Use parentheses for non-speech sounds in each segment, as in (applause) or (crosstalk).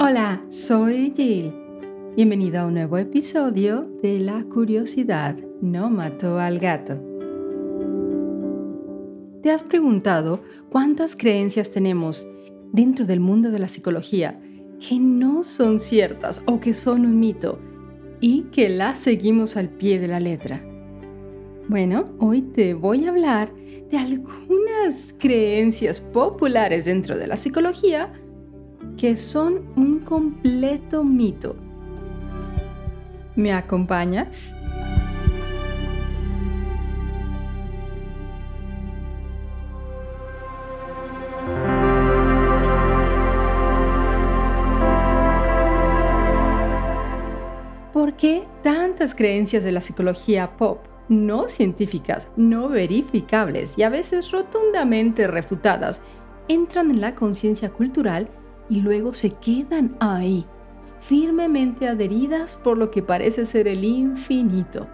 Hola, soy Jill. Bienvenido a un nuevo episodio de La curiosidad no mató al gato. ¿Te has preguntado cuántas creencias tenemos dentro del mundo de la psicología que no son ciertas o que son un mito y que las seguimos al pie de la letra? Bueno, hoy te voy a hablar de algunas creencias populares dentro de la psicología que son un completo mito. ¿Me acompañas? ¿Por qué tantas creencias de la psicología pop, no científicas, no verificables y a veces rotundamente refutadas, entran en la conciencia cultural y luego se quedan ahí, firmemente adheridas por lo que parece ser el infinito?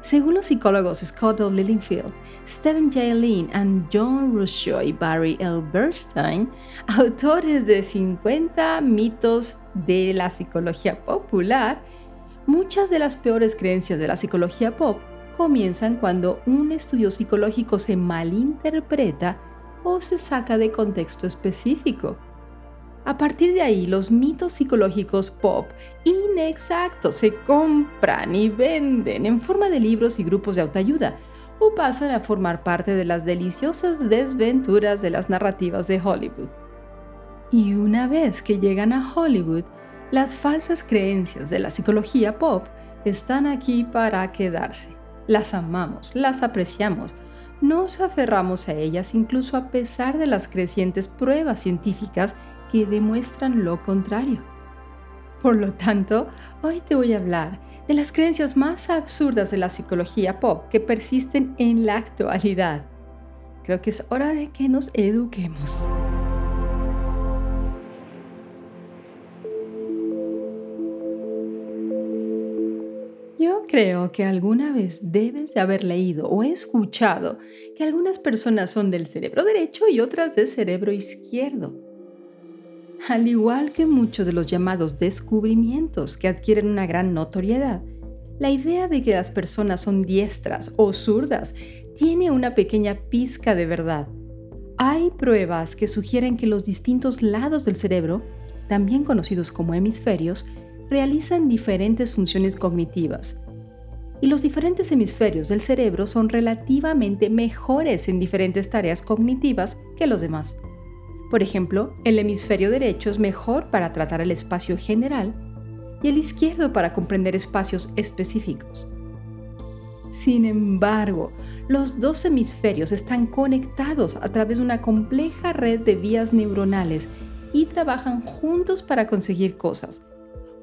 Según los psicólogos Scott O. Lillingfield, Stephen J. Lynn y John Ruscio y Barry L. Bernstein, autores de 50 mitos de la psicología popular, muchas de las peores creencias de la psicología pop comienzan cuando un estudio psicológico se malinterpreta o se saca de contexto específico. A partir de ahí, los mitos psicológicos pop inexactos se compran y venden en forma de libros y grupos de autoayuda o pasan a formar parte de las deliciosas desventuras de las narrativas de Hollywood. Y una vez que llegan a Hollywood, las falsas creencias de la psicología pop están aquí para quedarse. Las amamos, las apreciamos, nos aferramos a ellas incluso a pesar de las crecientes pruebas científicas que demuestran lo contrario. Por lo tanto, hoy te voy a hablar de las creencias más absurdas de la psicología pop que persisten en la actualidad. Creo que es hora de que nos eduquemos. Yo creo que alguna vez debes de haber leído o escuchado que algunas personas son del cerebro derecho y otras del cerebro izquierdo. Al igual que muchos de los llamados descubrimientos que adquieren una gran notoriedad, la idea de que las personas son diestras o zurdas tiene una pequeña pizca de verdad. Hay pruebas que sugieren que los distintos lados del cerebro, también conocidos como hemisferios, realizan diferentes funciones cognitivas. Y los diferentes hemisferios del cerebro son relativamente mejores en diferentes tareas cognitivas que los demás. Por ejemplo, el hemisferio derecho es mejor para tratar el espacio general y el izquierdo para comprender espacios específicos. Sin embargo, los dos hemisferios están conectados a través de una compleja red de vías neuronales y trabajan juntos para conseguir cosas.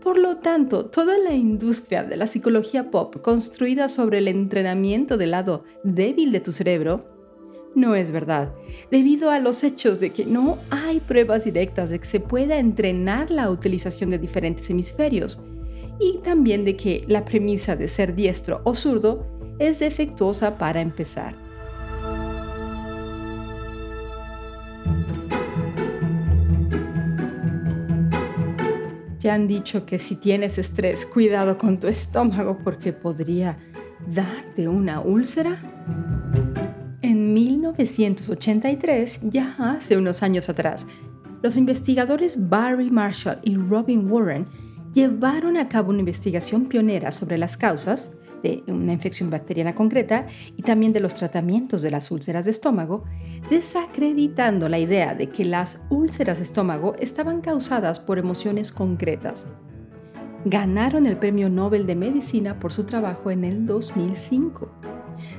Por lo tanto, toda la industria de la psicología pop construida sobre el entrenamiento del lado débil de tu cerebro no es verdad, debido a los hechos de que no hay pruebas directas de que se pueda entrenar la utilización de diferentes hemisferios y también de que la premisa de ser diestro o zurdo es defectuosa para empezar. Te han dicho que si tienes estrés, cuidado con tu estómago porque podría darte una úlcera. En 1983, ya hace unos años atrás, los investigadores Barry Marshall y Robin Warren llevaron a cabo una investigación pionera sobre las causas de una infección bacteriana concreta y también de los tratamientos de las úlceras de estómago, desacreditando la idea de que las úlceras de estómago estaban causadas por emociones concretas. Ganaron el Premio Nobel de Medicina por su trabajo en el 2005.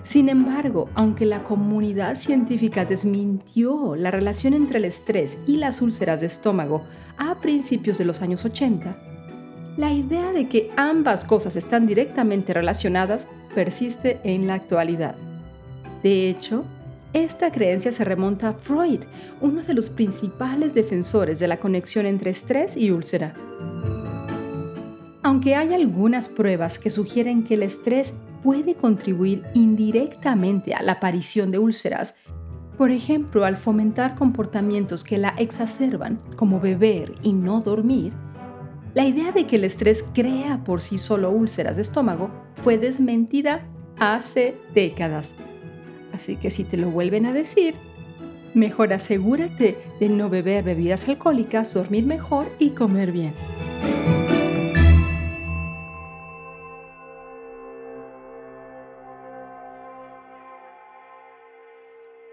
Sin embargo, aunque la comunidad científica desmintió la relación entre el estrés y las úlceras de estómago a principios de los años 80, la idea de que ambas cosas están directamente relacionadas persiste en la actualidad. De hecho, esta creencia se remonta a Freud, uno de los principales defensores de la conexión entre estrés y úlcera. Aunque hay algunas pruebas que sugieren que el estrés puede contribuir indirectamente a la aparición de úlceras, Por ejemplo, al fomentar comportamientos que la exacerban, como beber y no dormir, la idea de que el estrés crea por sí solo úlceras de estómago fue desmentida hace décadas. Así que si te lo vuelven a decir, mejor asegúrate de no beber bebidas alcohólicas, dormir mejor y comer bien.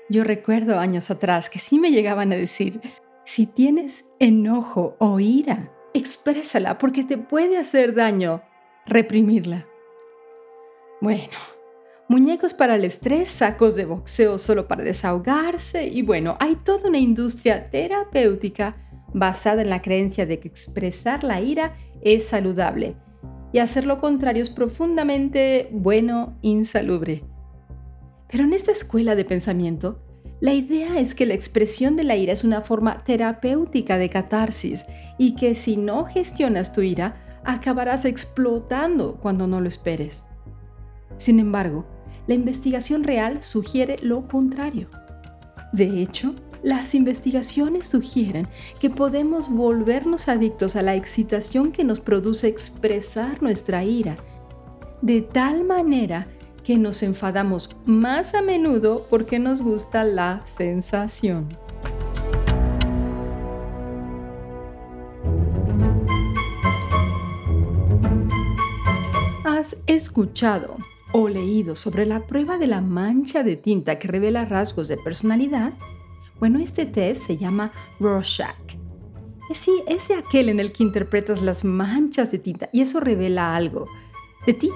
Yo recuerdo años atrás que sí me llegaban a decir, si tienes enojo o ira, exprésala porque te puede hacer daño reprimirla. Bueno, muñecos para el estrés, sacos de boxeo solo para desahogarse y bueno, hay toda una industria terapéutica basada en la creencia de que expresar la ira es saludable y hacer lo contrario es profundamente bueno, insalubre. Pero en esta escuela de pensamiento, la idea es que la expresión de la ira es una forma terapéutica de catarsis y que si no gestionas tu ira, acabarás explotando cuando no lo esperes. Sin embargo, la investigación real sugiere lo contrario. De hecho, las investigaciones sugieren que podemos volvernos adictos a la excitación que nos produce expresar nuestra ira, de tal manera que nos enfadamos más a menudo porque nos gusta la sensación. ¿Has escuchado o leído sobre la prueba de la mancha de tinta que revela rasgos de personalidad? Bueno, este test se llama Rorschach. Sí, es aquel en el que interpretas las manchas de tinta y eso revela algo de ti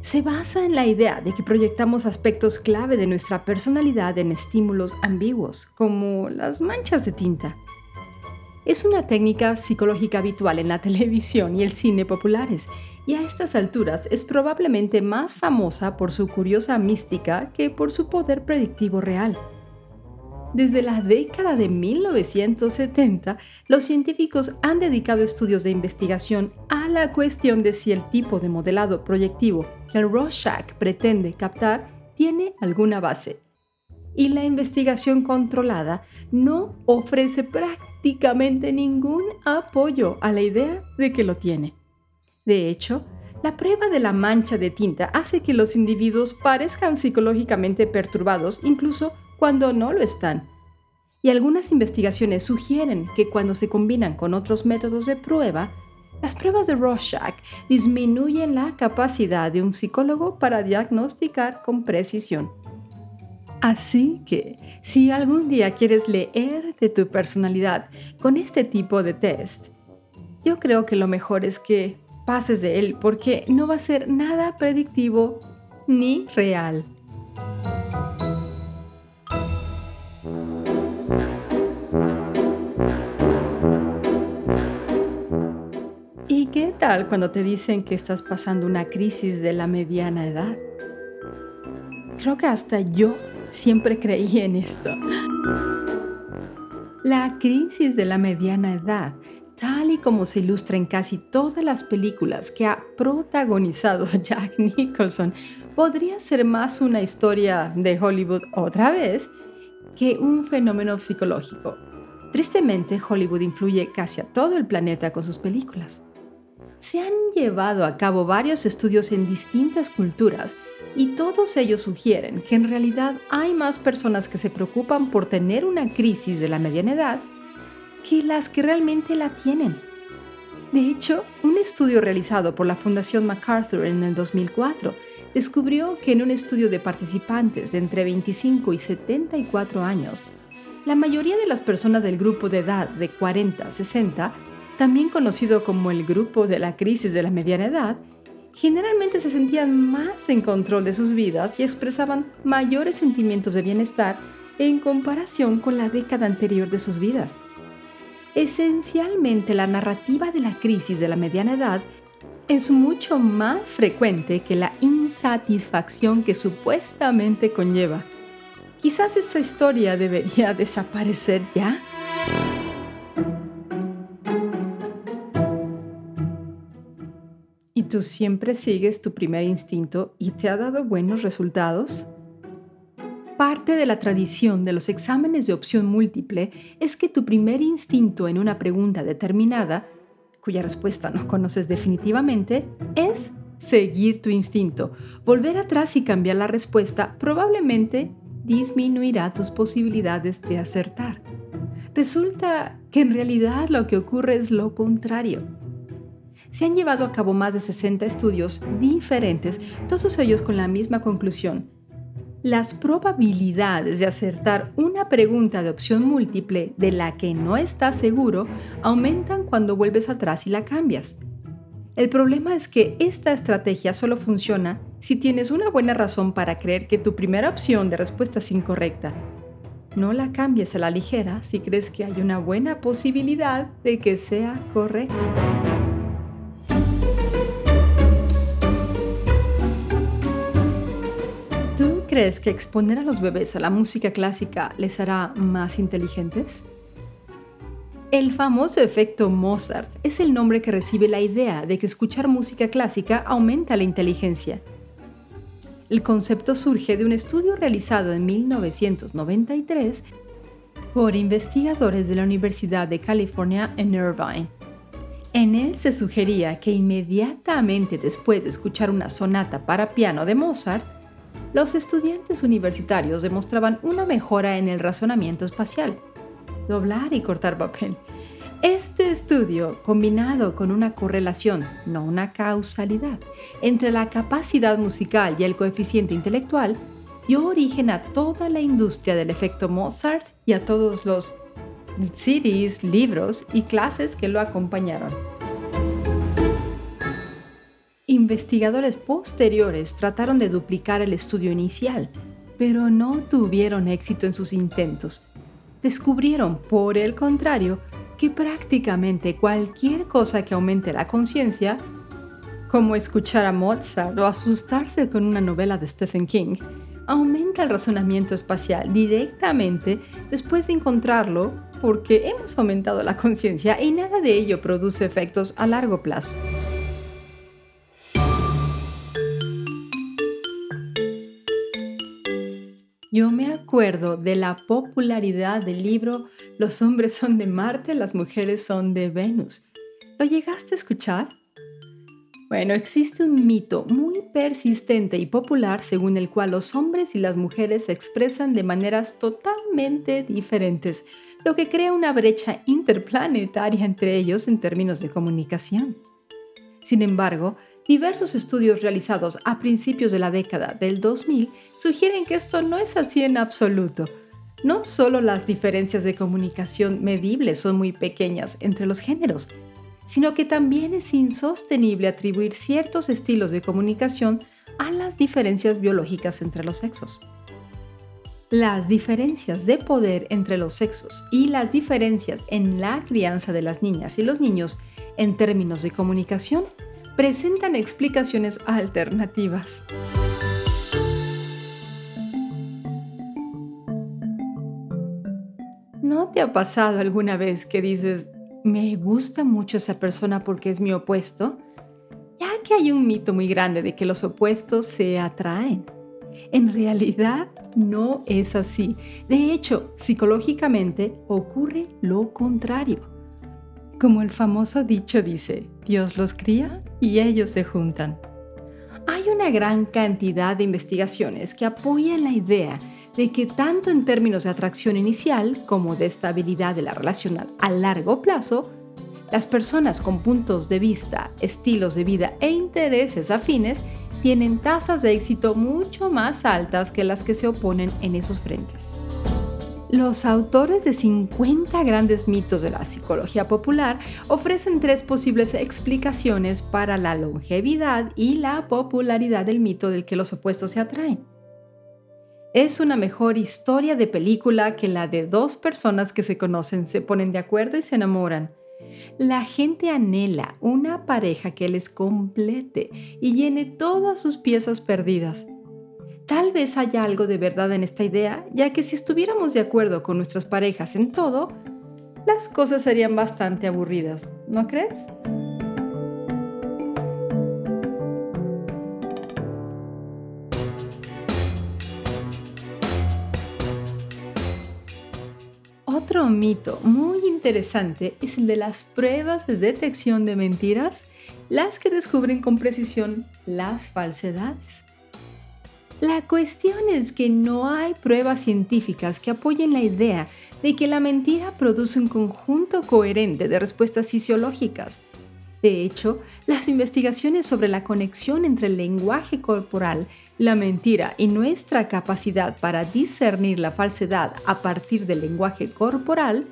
se basa en la idea de que proyectamos aspectos clave de nuestra personalidad en estímulos ambiguos, como las manchas de tinta. Es una técnica psicológica habitual en la (laughs) televisión y el cine populares, y a estas alturas es probablemente más famosa por su curiosa mística que por su poder predictivo real. Desde la década de 1970, los científicos han dedicado estudios de investigación a la cuestión de si el tipo de modelado proyectivo que el Rorschach pretende captar tiene alguna base. Y la investigación controlada no ofrece prácticamente ningún apoyo a la idea de que lo tiene. De hecho, la prueba de la mancha de tinta hace que los individuos parezcan psicológicamente perturbados incluso cuando no lo están. Y algunas investigaciones sugieren que cuando se combinan con otros métodos de prueba, las pruebas de Rorschach disminuyen la capacidad de un psicólogo para diagnosticar con precisión. Así que, si algún día quieres leer de tu personalidad con este tipo de test, yo creo que lo mejor es que pases de él porque no va a ser nada predictivo ni real. Cuando te dicen que estás pasando una crisis de la mediana edad? Creo que hasta yo siempre creí en esto. La crisis de la mediana edad, tal y como se ilustra en casi todas las películas que ha protagonizado (laughs) Jack Nicholson, podría ser más una historia de Hollywood otra vez que un fenómeno psicológico. Tristemente, Hollywood influye casi a todo el planeta con sus películas. Se han llevado a cabo varios estudios en distintas culturas y todos ellos sugieren que en realidad hay más personas que se preocupan por tener una crisis de la mediana edad que las que realmente la tienen. De hecho, un estudio realizado por la Fundación MacArthur en el 2004 descubrió que en un estudio de participantes de entre 25 y 74 años, la mayoría de las personas del grupo de edad de 40 a 60 también conocido como el grupo de la crisis de la mediana edad, generalmente se sentían más en control de sus vidas y expresaban mayores sentimientos de bienestar en comparación con la década anterior de sus vidas. Esencialmente la narrativa de la crisis de la mediana edad es mucho más frecuente que la insatisfacción que supuestamente conlleva. Quizás esa historia debería (laughs) desaparecer ya. Tú siempre sigues tu primer instinto y te ha dado buenos resultados? Parte de la tradición de los exámenes de opción múltiple es que tu primer instinto en una pregunta determinada, cuya respuesta no conoces definitivamente, es seguir tu instinto. Volver atrás y cambiar la respuesta probablemente disminuirá tus posibilidades de acertar. Resulta que en realidad lo que ocurre es lo contrario. Se han llevado a cabo más de 60 estudios diferentes, todos ellos con la misma conclusión las probabilidades de acertar una pregunta de opción múltiple de la que no estás seguro aumentan cuando vuelves atrás y la cambias. El problema es que esta estrategia solo funciona si tienes una buena razón para creer que tu primera opción de respuesta es incorrecta. No la cambies a la ligera si crees que hay una buena posibilidad de que sea correcta. Crees que exponer a los bebés a la música clásica les hará más inteligentes? El famoso efecto Mozart es el nombre que recibe la idea de que escuchar música clásica aumenta la inteligencia. El concepto surge de un estudio realizado en 1993 por investigadores de la Universidad de California en Irvine. En él se sugería que inmediatamente después de escuchar una sonata para piano de Mozart, los estudiantes universitarios demostraban una mejora en el razonamiento espacial, doblar y cortar papel. Este estudio, combinado con una correlación, no una causalidad, entre la capacidad musical y el coeficiente intelectual, dio origen a toda la industria del efecto Mozart y a todos los CDs, libros y clases que lo acompañaron. Investigadores posteriores trataron de duplicar el estudio inicial, pero no tuvieron éxito en sus intentos. Descubrieron, por el contrario, que prácticamente cualquier cosa que aumente la conciencia, como escuchar a Mozart o asustarse con una novela de Stephen King, aumenta el razonamiento espacial directamente después de encontrarlo porque hemos aumentado la conciencia y nada de ello produce efectos a largo plazo. Yo me acuerdo de la popularidad del libro Los hombres son de Marte, las mujeres son de Venus. ¿Lo llegaste a escuchar? Bueno, existe un mito muy persistente y popular según el cual los hombres y las mujeres se expresan de maneras totalmente diferentes, lo que crea una brecha interplanetaria entre ellos en términos de comunicación. Sin embargo, Diversos estudios realizados a principios de la década del 2000 sugieren que esto no es así en absoluto. No solo las diferencias de comunicación medibles son muy pequeñas entre los géneros, sino que también es insostenible atribuir ciertos estilos de comunicación a las diferencias biológicas entre los sexos. Las diferencias de poder entre los sexos y las diferencias en la crianza de las niñas y los niños en términos de comunicación presentan explicaciones alternativas. ¿No te ha pasado alguna vez que dices, me gusta mucho esa persona porque es mi opuesto? Ya que hay un mito muy grande de que los opuestos se atraen. En realidad no es así. De hecho, psicológicamente ocurre lo contrario. Como el famoso dicho dice, Dios los cría y ellos se juntan. Hay una gran cantidad de investigaciones que apoyan la idea de que tanto en términos de atracción inicial como de estabilidad de la relación a largo plazo, las personas con puntos de vista, estilos de vida e intereses afines tienen tasas de éxito mucho más altas que las que se oponen en esos frentes. Los autores de 50 grandes mitos de la psicología popular ofrecen tres posibles explicaciones para la longevidad y la popularidad del mito del que los opuestos se atraen. Es una mejor historia de película que la de dos personas que se conocen, se ponen de acuerdo y se enamoran. La gente anhela una pareja que les complete y llene todas sus piezas perdidas Tal vez haya algo de verdad en esta idea, ya que si estuviéramos de acuerdo con nuestras parejas en todo, las cosas serían bastante aburridas, ¿no crees? Otro mito muy interesante es el de las pruebas de detección de mentiras, las que descubren con precisión las falsedades. La cuestión es que no hay pruebas científicas que apoyen la idea de que la mentira produce un conjunto coherente de respuestas fisiológicas. De hecho, las investigaciones sobre la conexión entre el lenguaje corporal la mentira y nuestra capacidad para discernir la falsedad a partir del lenguaje corporal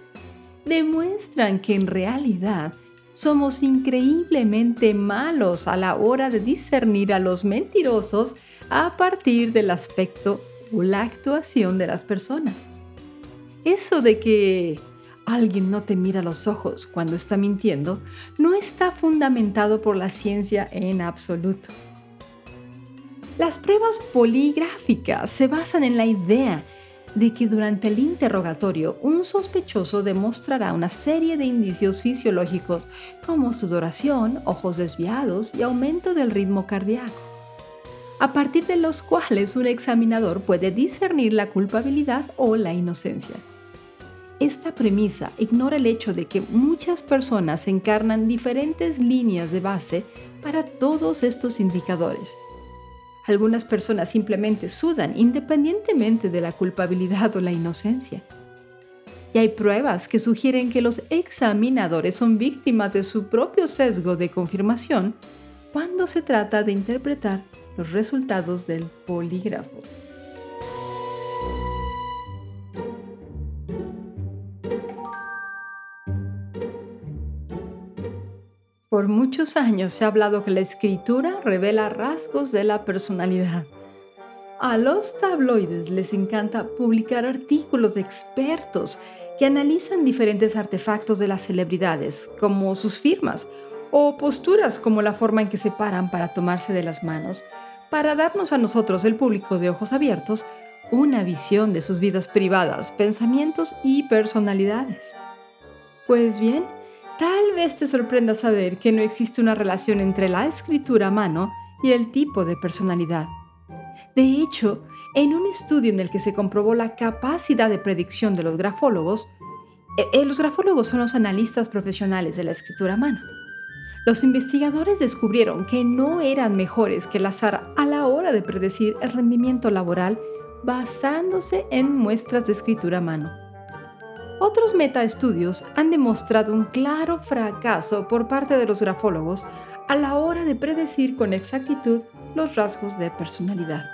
demuestran que en realidad somos increíblemente malos a la hora de discernir a los mentirosos a partir del aspecto o la actuación de las personas. Eso de que alguien no te mira los ojos cuando está mintiendo no está fundamentado por la ciencia en absoluto. Las pruebas poligráficas se basan en la idea de que durante el interrogatorio un sospechoso demostrará una serie de indicios fisiológicos como sudoración, ojos desviados y aumento del ritmo cardíaco, a partir de los cuales un examinador puede discernir la culpabilidad o la inocencia. Esta premisa ignora el hecho de que muchas personas encarnan diferentes líneas de base para todos estos indicadores algunas personas simplemente sudan independientemente de la culpabilidad o la inocencia. Y hay pruebas que sugieren que los examinadores son víctimas de su propio sesgo de confirmación cuando se trata de interpretar los resultados del polígrafo. Por muchos años se ha hablado que la escritura revela rasgos de la personalidad. A los tabloides les encanta publicar artículos de expertos que analizan diferentes artefactos de las celebridades, como sus firmas, o posturas como la forma en que se paran para tomarse de las manos, para darnos a nosotros, el público de ojos abiertos, una visión de sus vidas privadas, pensamientos y personalidades. Pues bien, Tal vez te sorprenda saber que no existe una relación entre la escritura a mano y el tipo de personalidad. De hecho, en un estudio en el que se comprobó la capacidad de predicción de los grafólogos, eh, eh, los grafólogos son los analistas profesionales de la escritura a mano. Los investigadores descubrieron que no eran mejores que el azar a la hora de predecir el rendimiento laboral basándose en muestras de escritura a mano. Otros metaestudios han demostrado un claro fracaso por parte de los grafólogos a la hora de predecir con exactitud los rasgos de personalidad.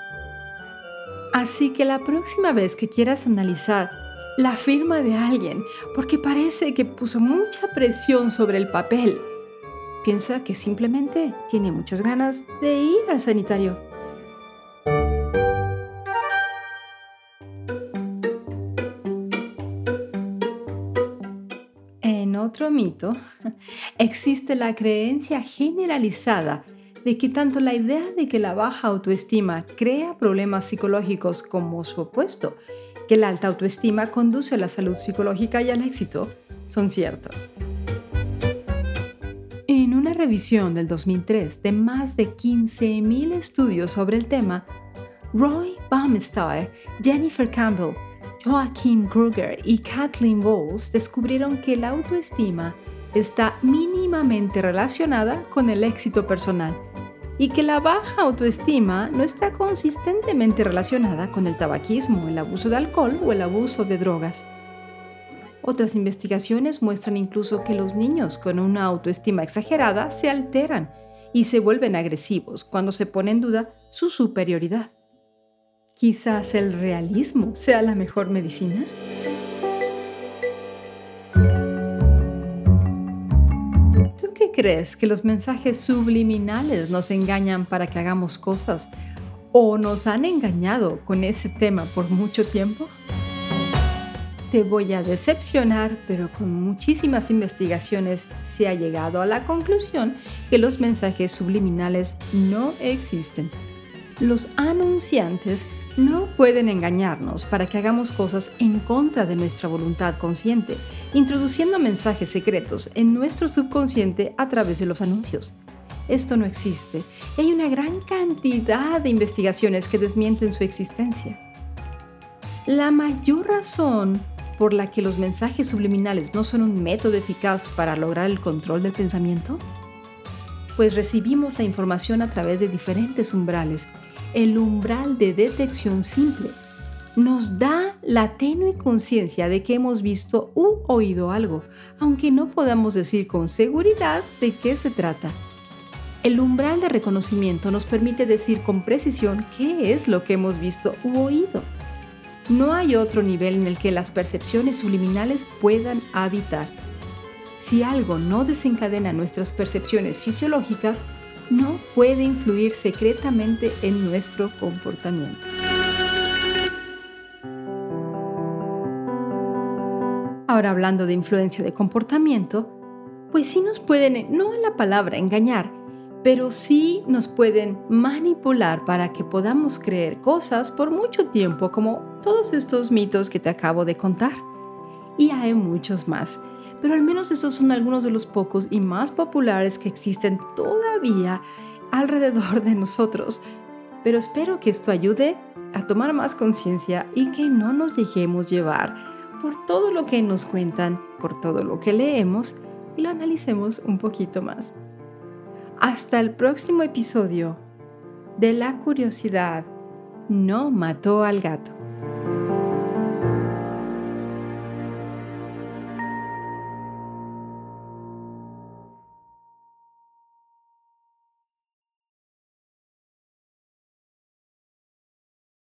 Así que la próxima vez que quieras analizar la firma de alguien porque parece que puso mucha presión sobre el papel, piensa que simplemente tiene muchas ganas de ir al sanitario. otro mito, (laughs) existe la creencia generalizada de que tanto la idea de que la baja autoestima crea problemas psicológicos como su opuesto, que la alta autoestima conduce a la salud psicológica y al éxito, son ciertas. Revisión del 2003 de más de 15.000 estudios sobre el tema, Roy Baumeister, Jennifer Campbell Joaquin Kruger y Kathleen Bowles descubrieron que la autoestima está mínimamente relacionada con el éxito personal y que la baja autoestima no está consistentemente relacionada con el tabaquismo, el abuso de alcohol o el abuso de drogas. Otras investigaciones muestran incluso que los niños con una autoestima exagerada se alteran y se vuelven agresivos cuando se pone en duda su superioridad. Quizás el realismo sea la mejor medicina. ¿Tú qué crees? ¿Que los mensajes subliminales nos engañan para que hagamos cosas? ¿O nos han engañado con ese tema por mucho tiempo? Te voy a decepcionar, pero con muchísimas investigaciones se ha llegado a la conclusión que los mensajes subliminales no existen. Los anunciantes no pueden engañarnos para que hagamos cosas en contra de nuestra voluntad consciente, introduciendo mensajes secretos en nuestro subconsciente a través de los anuncios. Esto no existe y hay una gran cantidad de investigaciones que desmienten su existencia. La mayor razón por la que los mensajes subliminales no son un método eficaz para lograr el control del pensamiento? Pues recibimos la información a través de diferentes umbrales. El umbral de detección simple nos da la tenue conciencia de que hemos visto u oído algo, aunque no podamos decir con seguridad de qué se trata. El umbral de reconocimiento nos permite decir con precisión qué es lo que hemos visto u oído. No hay otro nivel en el que las percepciones subliminales puedan habitar. Si algo no desencadena nuestras percepciones fisiológicas, no puede influir secretamente en nuestro comportamiento. Ahora hablando de influencia de comportamiento, pues sí nos pueden, no la palabra engañar, pero sí nos pueden manipular para que podamos creer cosas por mucho tiempo, como todos estos mitos que te acabo de contar. Y hay muchos más, pero al menos estos son algunos de los pocos y más populares que existen todavía alrededor de nosotros. Pero espero que esto ayude a tomar más conciencia y que no nos dejemos llevar por todo lo que nos cuentan, por todo lo que leemos y lo analicemos un poquito más. Hasta el próximo episodio de La curiosidad no mató al gato.